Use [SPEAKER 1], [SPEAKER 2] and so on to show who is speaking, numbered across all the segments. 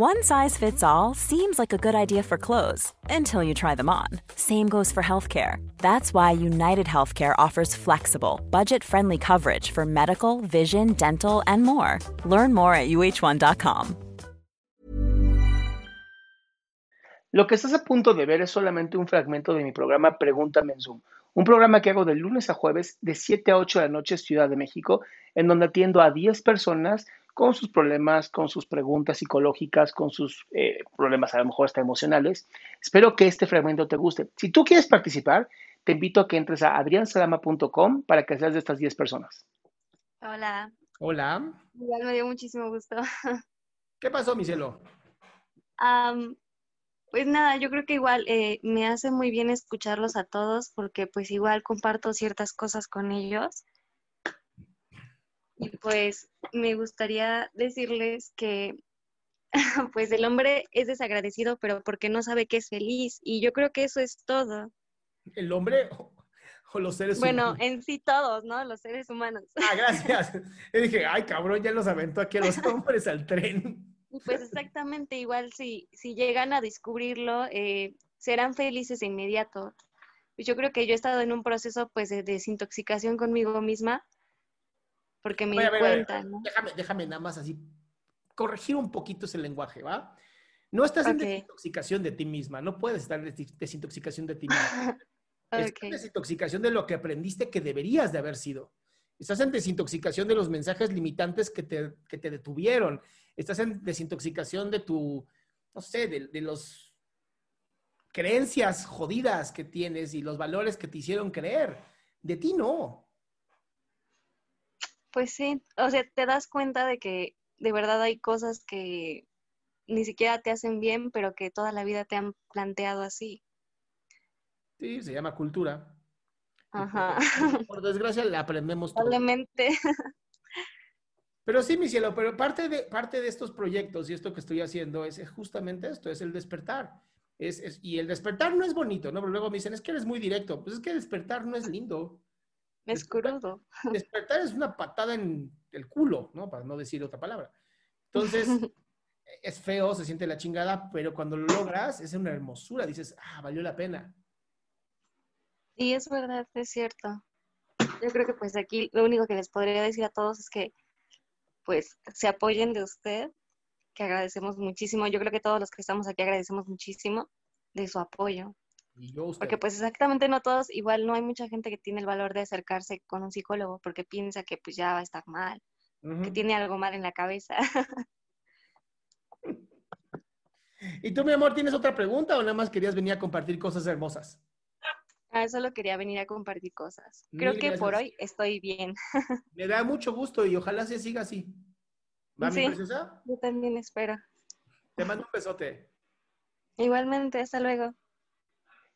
[SPEAKER 1] One size fits all seems like a good idea for clothes until you try them on. Same goes for healthcare. That's why United Healthcare offers flexible, budget friendly coverage for medical, vision, dental, and more. Learn more at uh1.com.
[SPEAKER 2] Lo que estás a punto de ver es solamente un fragmento de mi programa Pregúntame en Zoom, un programa que hago de lunes a jueves de 7 a 8 de la noche Ciudad de México, en donde atiendo a 10 personas con sus problemas, con sus preguntas psicológicas, con sus eh, problemas a lo mejor hasta emocionales. Espero que este fragmento te guste. Si tú quieres participar, te invito a que entres a adriansalama.com para que seas de estas 10 personas.
[SPEAKER 3] Hola.
[SPEAKER 2] Hola.
[SPEAKER 3] Igual me dio muchísimo gusto.
[SPEAKER 2] ¿Qué pasó, mi cielo?
[SPEAKER 3] Um, pues nada, yo creo que igual eh, me hace muy bien escucharlos a todos porque pues igual comparto ciertas cosas con ellos. Y pues me gustaría decirles que pues el hombre es desagradecido, pero porque no sabe que es feliz. Y yo creo que eso es todo.
[SPEAKER 2] ¿El hombre o los seres
[SPEAKER 3] bueno,
[SPEAKER 2] humanos?
[SPEAKER 3] Bueno, en sí todos, ¿no? Los seres humanos.
[SPEAKER 2] Ah, gracias. Yo dije, ay, cabrón, ya los aventó aquí a los hombres al tren.
[SPEAKER 3] Pues exactamente igual, si, si llegan a descubrirlo, eh, serán felices de inmediato. Pues yo creo que yo he estado en un proceso pues de desintoxicación conmigo misma, porque me di
[SPEAKER 2] ver,
[SPEAKER 3] cuenta, ¿no?
[SPEAKER 2] Déjame, déjame nada más así corregir un poquito ese lenguaje, ¿va? No estás en desintoxicación de ti misma, no puedes estar en des- desintoxicación de ti misma. Estás en desintoxicación de lo que aprendiste que deberías de haber sido. Estás en desintoxicación de los mensajes limitantes que te, que te detuvieron. Estás en desintoxicación de tu, no sé, de, de los creencias jodidas que tienes y los valores que te hicieron creer. De ti no.
[SPEAKER 3] Pues sí, o sea, te das cuenta de que de verdad hay cosas que ni siquiera te hacen bien, pero que toda la vida te han planteado así.
[SPEAKER 2] Sí, se llama cultura. Y
[SPEAKER 3] Ajá.
[SPEAKER 2] Por, por desgracia la aprendemos.
[SPEAKER 3] Probablemente.
[SPEAKER 2] Pero sí, mi cielo, pero parte de, parte de estos proyectos y esto que estoy haciendo es, es justamente esto, es el despertar. Es, es- y el despertar no es bonito, ¿no? Pero luego me dicen, es que eres muy directo. Pues es que despertar no es lindo.
[SPEAKER 3] Es crudo.
[SPEAKER 2] Despertar es una patada en el culo, ¿no? Para no decir otra palabra. Entonces, es feo, se siente la chingada, pero cuando lo logras es una hermosura. Dices, ah, valió la pena.
[SPEAKER 3] Sí, es verdad, es cierto. Yo creo que pues aquí lo único que les podría decir a todos es que pues se apoyen de usted, que agradecemos muchísimo. Yo creo que todos los que estamos aquí agradecemos muchísimo de su apoyo.
[SPEAKER 2] Y yo, usted.
[SPEAKER 3] Porque pues exactamente no todos, igual no hay mucha gente que tiene el valor de acercarse con un psicólogo porque piensa que pues ya va a estar mal, que tiene algo mal en la cabeza.
[SPEAKER 2] ¿Y tú, mi amor, tienes otra pregunta o nada más querías venir a compartir cosas hermosas?
[SPEAKER 3] Ah, solo quería venir a compartir cosas. Creo
[SPEAKER 2] Mil
[SPEAKER 3] que por hoy estoy bien.
[SPEAKER 2] Me da mucho gusto y ojalá se siga así. ¿Va, mi
[SPEAKER 3] Sí.
[SPEAKER 2] preciosa?
[SPEAKER 3] Yo también espero.
[SPEAKER 2] Te mando un besote.
[SPEAKER 3] Igualmente, hasta luego.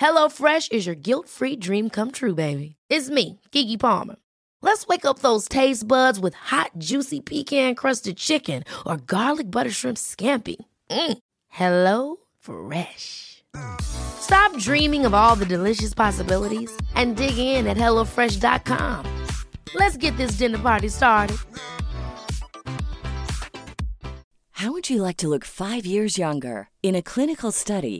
[SPEAKER 4] HelloFresh is your guilt free dream come true, baby. It's me, Kiki Palmer. Let's wake up those taste buds with hot, juicy pecan crusted chicken or garlic butter shrimp scampi. Mm. Hello Fresh. Stop dreaming of all the delicious possibilities and dig in at HelloFresh.com. Let's get this dinner party started.
[SPEAKER 5] How would you like to look five years younger? In a clinical study,